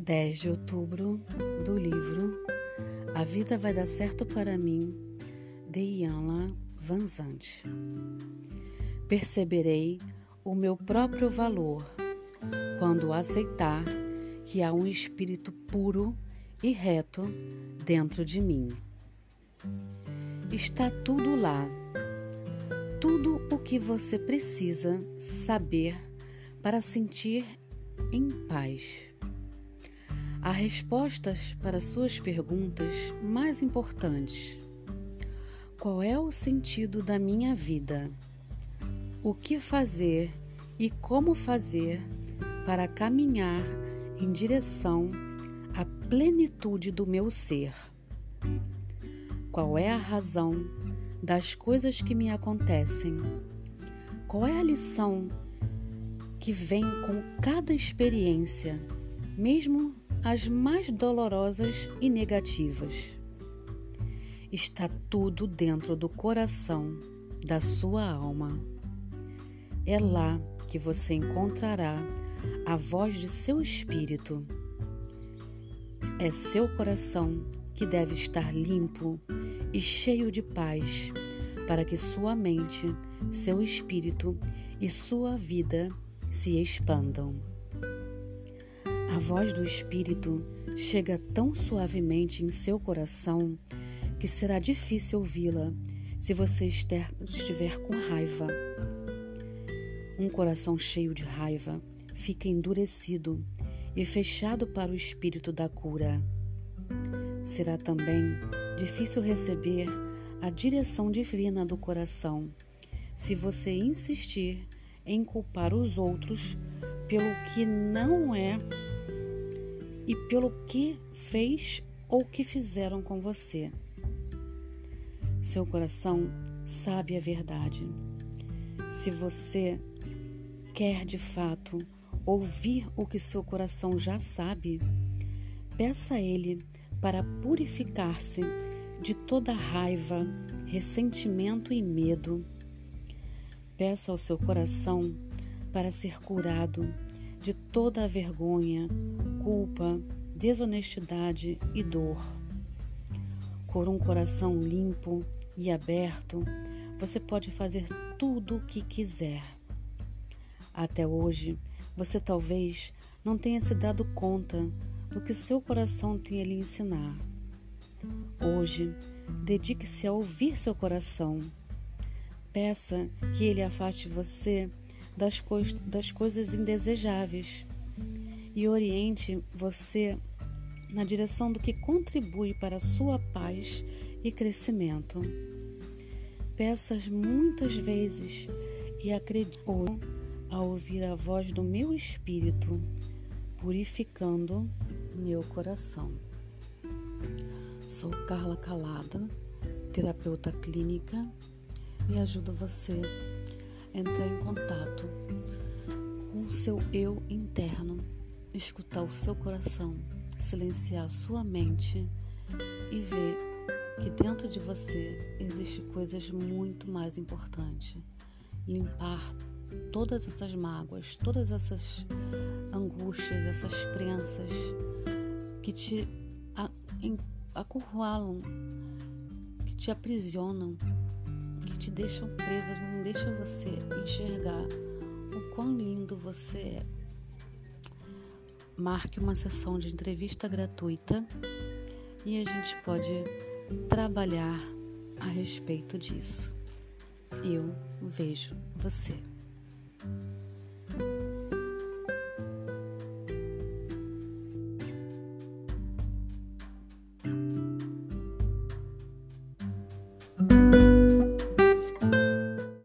10 de outubro do livro A Vida Vai Dar Certo para Mim, de Ianla Vanzante. Perceberei o meu próprio valor quando aceitar que há um espírito puro e reto dentro de mim. Está tudo lá, tudo o que você precisa saber para sentir em paz. Há respostas para suas perguntas mais importantes. Qual é o sentido da minha vida? O que fazer e como fazer para caminhar em direção à plenitude do meu ser? Qual é a razão das coisas que me acontecem? Qual é a lição que vem com cada experiência, mesmo as mais dolorosas e negativas. Está tudo dentro do coração da sua alma. É lá que você encontrará a voz de seu espírito. É seu coração que deve estar limpo e cheio de paz, para que sua mente, seu espírito e sua vida se expandam. A voz do Espírito chega tão suavemente em seu coração que será difícil ouvi-la se você estiver com raiva. Um coração cheio de raiva fica endurecido e fechado para o espírito da cura. Será também difícil receber a direção divina do coração se você insistir em culpar os outros pelo que não é e pelo que fez ou que fizeram com você. Seu coração sabe a verdade. Se você quer de fato ouvir o que seu coração já sabe, peça a Ele para purificar-se de toda raiva, ressentimento e medo. Peça ao seu coração para ser curado de toda a vergonha, culpa, desonestidade e dor. Com um coração limpo e aberto, você pode fazer tudo o que quiser. Até hoje, você talvez não tenha se dado conta do que seu coração tem a lhe ensinar. Hoje, dedique-se a ouvir seu coração. Peça que ele afaste você das, co das coisas indesejáveis e oriente você na direção do que contribui para a sua paz e crescimento. Peças muitas vezes e acredite a ouvir a voz do meu espírito, purificando meu coração. Sou Carla Calada, terapeuta clínica, e ajudo você a entrar em contato com o seu eu interno escutar o seu coração, silenciar sua mente e ver que dentro de você existe coisas muito mais importantes. Limpar todas essas mágoas, todas essas angústias, essas crenças que te acurralam, que te aprisionam, que te deixam presa, não deixam você enxergar o quão lindo você é marque uma sessão de entrevista gratuita e a gente pode trabalhar a respeito disso. Eu vejo você.